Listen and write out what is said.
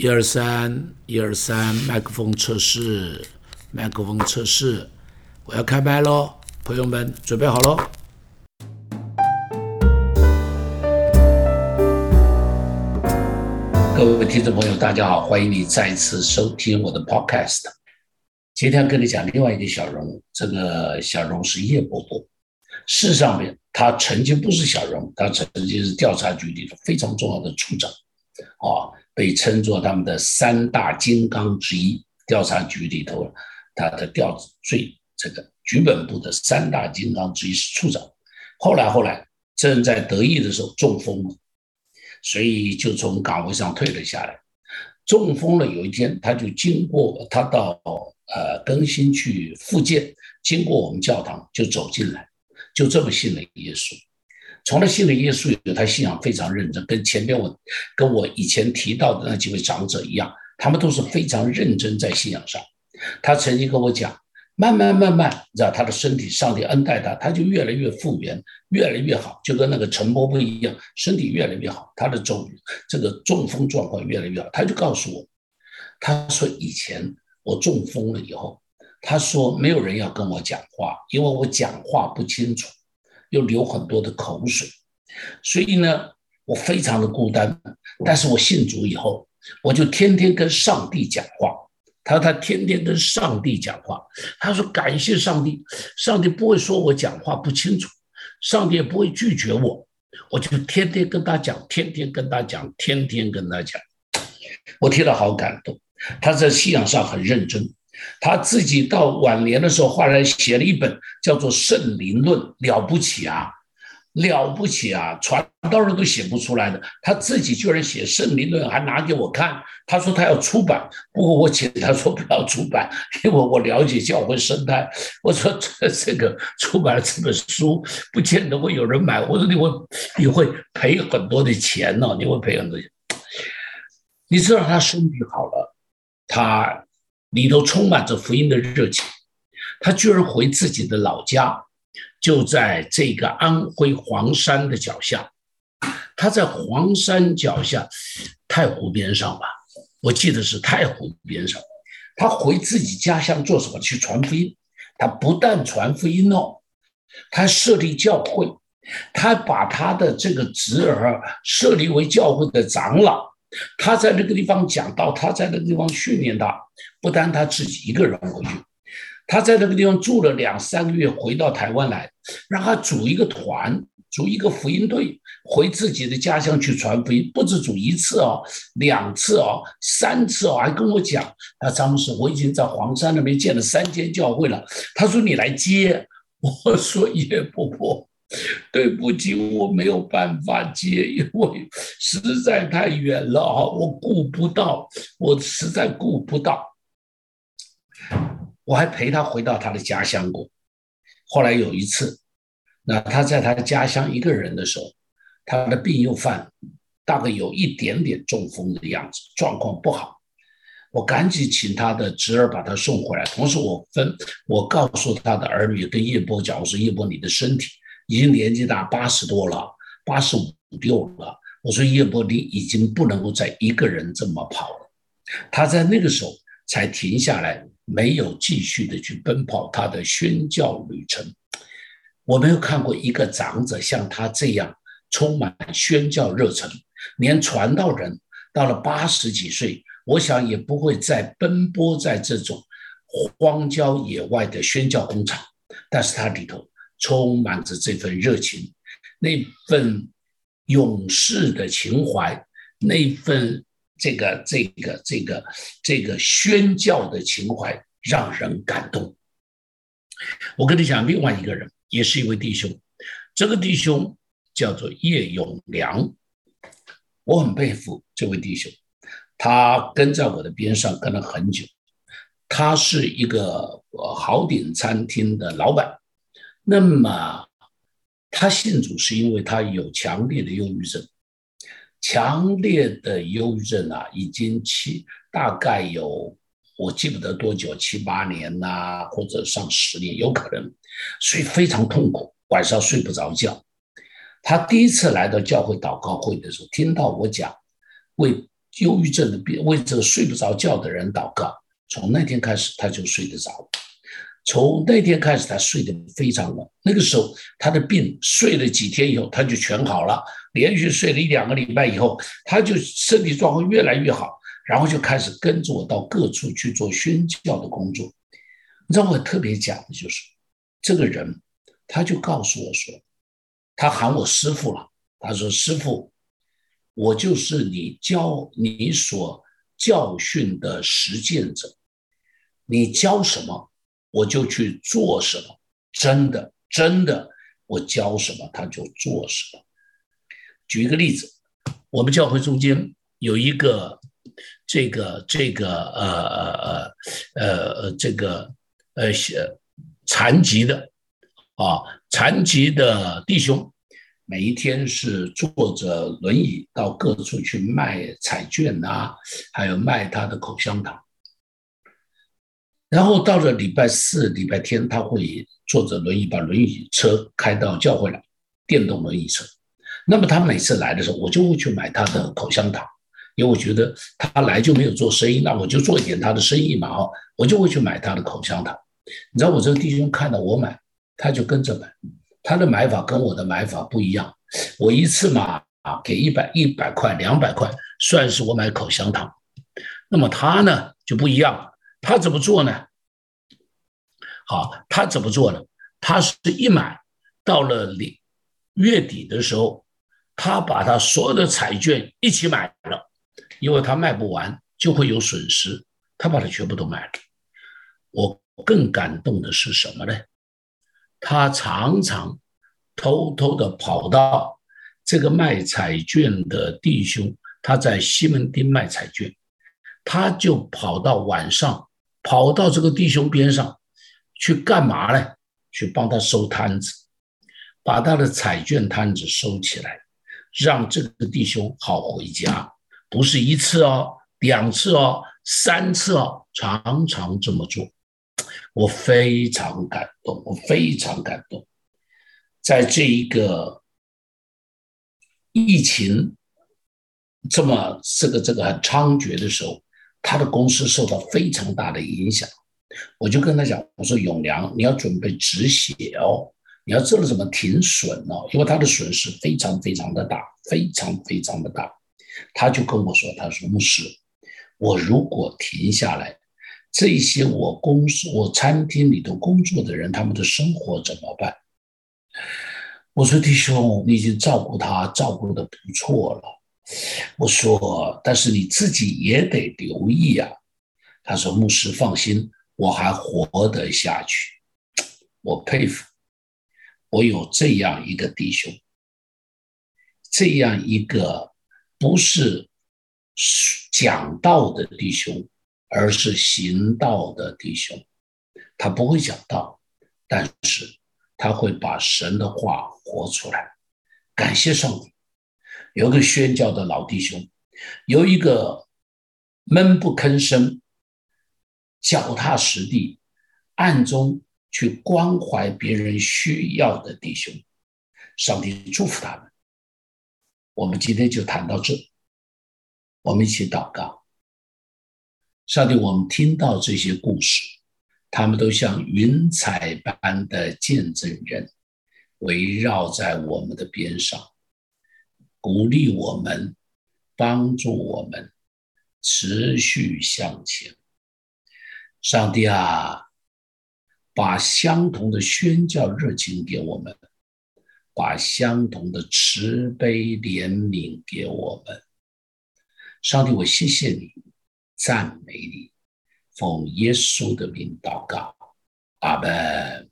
一二三，一二三，麦克风测试，麦克风测试，我要开麦喽，朋友们准备好喽。各位听众朋友，大家好，欢迎你再次收听我的 Podcast。今天跟你讲另外一个小人物，这个小人物是叶伯伯。事实上面，他曾经不是小人物，他曾经是调查局里的非常重要的处长，啊，被称作他们的三大金刚之一。调查局里头，他的调最这个局本部的三大金刚之一是处长。后来后来正在得意的时候中风了，所以就从岗位上退了下来。中风了，有一天他就经过他到呃更新去复健，经过我们教堂就走进来。就这么信了耶稣，从他信了耶稣以后，他信仰非常认真，跟前面我跟我以前提到的那几位长者一样，他们都是非常认真在信仰上。他曾经跟我讲，慢慢慢慢，你知道他的身体，上帝恩待他，他就越来越复原，越来越好，就跟那个陈伯伯一样，身体越来越好，他的中这个中风状况越来越好。他就告诉我，他说以前我中风了以后。他说：“没有人要跟我讲话，因为我讲话不清楚，又流很多的口水，所以呢，我非常的孤单。但是我信主以后，我就天天跟上帝讲话。他说他天天跟上帝讲话。他说感谢上帝，上帝不会说我讲话不清楚，上帝也不会拒绝我。我就天天跟他讲，天天跟他讲，天天跟他讲。我听了好感动。他在信仰上很认真。”他自己到晚年的时候，后来写了一本叫做《圣灵论》，了不起啊，了不起啊，传道人都写不出来的。他自己居然写《圣灵论》，还拿给我看。他说他要出版，不过我请他说不要出版，因为我了解教会生态。我说这这个出版了这本书，不见得会有人买。我说你会你会赔很多的钱呢，你会赔很多钱。你知道他身体好了，他。里头充满着福音的热情，他居然回自己的老家，就在这个安徽黄山的脚下。他在黄山脚下，太湖边上吧，我记得是太湖边上。他回自己家乡做什么？去传福音。他不但传福音哦，他设立教会，他把他的这个侄儿设立为教会的长老。他在那个地方讲道，他在那个地方训练他，不单他自己一个人回去，他在那个地方住了两三个月，回到台湾来，让他组一个团，组一个福音队，回自己的家乡去传福音，不止组一次哦，两次哦，三次哦，还跟我讲，啊，张牧师，我已经在黄山那边建了三间教会了，他说你来接，我说叶婆婆。对不起，我没有办法接，因为实在太远了啊，我顾不到，我实在顾不到。我还陪他回到他的家乡过。后来有一次，那他在他的家乡一个人的时候，他的病又犯，大概有一点点中风的样子，状况不好。我赶紧请他的侄儿把他送回来，同时我分我告诉他的儿女跟叶波讲，我说叶波，你的身体。已经年纪大，八十多了，八十五六了。我说叶伯，你已经不能够再一个人这么跑了。他在那个时候才停下来，没有继续的去奔跑他的宣教旅程。我没有看过一个长者像他这样充满宣教热忱，连传道人到了八十几岁，我想也不会再奔波在这种荒郊野外的宣教工厂。但是他里头。充满着这份热情，那份勇士的情怀，那份这个这个这个这个宣教的情怀，让人感动。我跟你讲，另外一个人也是一位弟兄，这个弟兄叫做叶永良，我很佩服这位弟兄，他跟在我的边上跟了很久，他是一个豪鼎餐厅的老板。那么，他信主是因为他有强烈的忧郁症，强烈的忧郁症啊，已经七大概有我记不得多久，七八年呐，或者上十年，有可能，所以非常痛苦，晚上睡不着觉。他第一次来到教会祷告会的时候，听到我讲为忧郁症的病，为这个睡不着觉的人祷告。从那天开始，他就睡得着。从那天开始，他睡得非常稳。那个时候，他的病睡了几天以后，他就全好了。连续睡了一两个礼拜以后，他就身体状况越来越好，然后就开始跟着我到各处去做宣教的工作。你知道我特别讲的就是，这个人他就告诉我说，他喊我师傅了。他说：“师傅，我就是你教你所教训的实践者。你教什么，我就去做什么。真的，真的，我教什么，他就做什么。举一个例子，我们教会中间有一个这个这个呃呃呃呃这个呃残疾的啊残疾的弟兄。”每一天是坐着轮椅到各处去卖彩券啊，还有卖他的口香糖。然后到了礼拜四、礼拜天，他会坐着轮椅把轮椅车开到教会来，电动轮椅车。那么他每次来的时候，我就会去买他的口香糖，因为我觉得他来就没有做生意，那我就做一点他的生意嘛，哦，我就会去买他的口香糖。你知道我这个弟兄看到我买，他就跟着买。他的买法跟我的买法不一样，我一次嘛啊给一百一百块两百块，算是我买口香糖。那么他呢就不一样，他怎么做呢？好，他怎么做呢？他是一买到了月月底的时候，他把他所有的彩券一起买了，因为他卖不完就会有损失，他把它全部都买了。我更感动的是什么呢？他常常偷偷的跑到这个卖彩券的弟兄，他在西门町卖彩券，他就跑到晚上，跑到这个弟兄边上去干嘛呢？去帮他收摊子，把他的彩券摊子收起来，让这个弟兄好回家。不是一次哦，两次哦，三次哦，常常这么做。我非常感动，我非常感动，在这一个疫情这么这个这个很猖獗的时候，他的公司受到非常大的影响。我就跟他讲，我说永良，你要准备止血哦，你要知道怎么停损哦，因为他的损失非常非常的大，非常非常的大。他就跟我说，他说牧师，我如果停下来。这些我公司、我餐厅里头工作的人，他们的生活怎么办？我说弟兄，你已经照顾他，照顾的不错了。我说，但是你自己也得留意啊。他说：“牧师放心，我还活得下去。”我佩服，我有这样一个弟兄，这样一个不是讲道的弟兄。而是行道的弟兄，他不会讲道，但是他会把神的话活出来。感谢上帝，有个宣教的老弟兄，有一个闷不吭声、脚踏实地、暗中去关怀别人需要的弟兄。上帝祝福他们。我们今天就谈到这，我们一起祷告。上帝，我们听到这些故事，他们都像云彩般的见证人，围绕在我们的边上，鼓励我们，帮助我们持续向前。上帝啊，把相同的宣教热情给我们，把相同的慈悲怜悯给我们。上帝，我谢谢你。赞美你，奉耶稣的名祷告，阿门。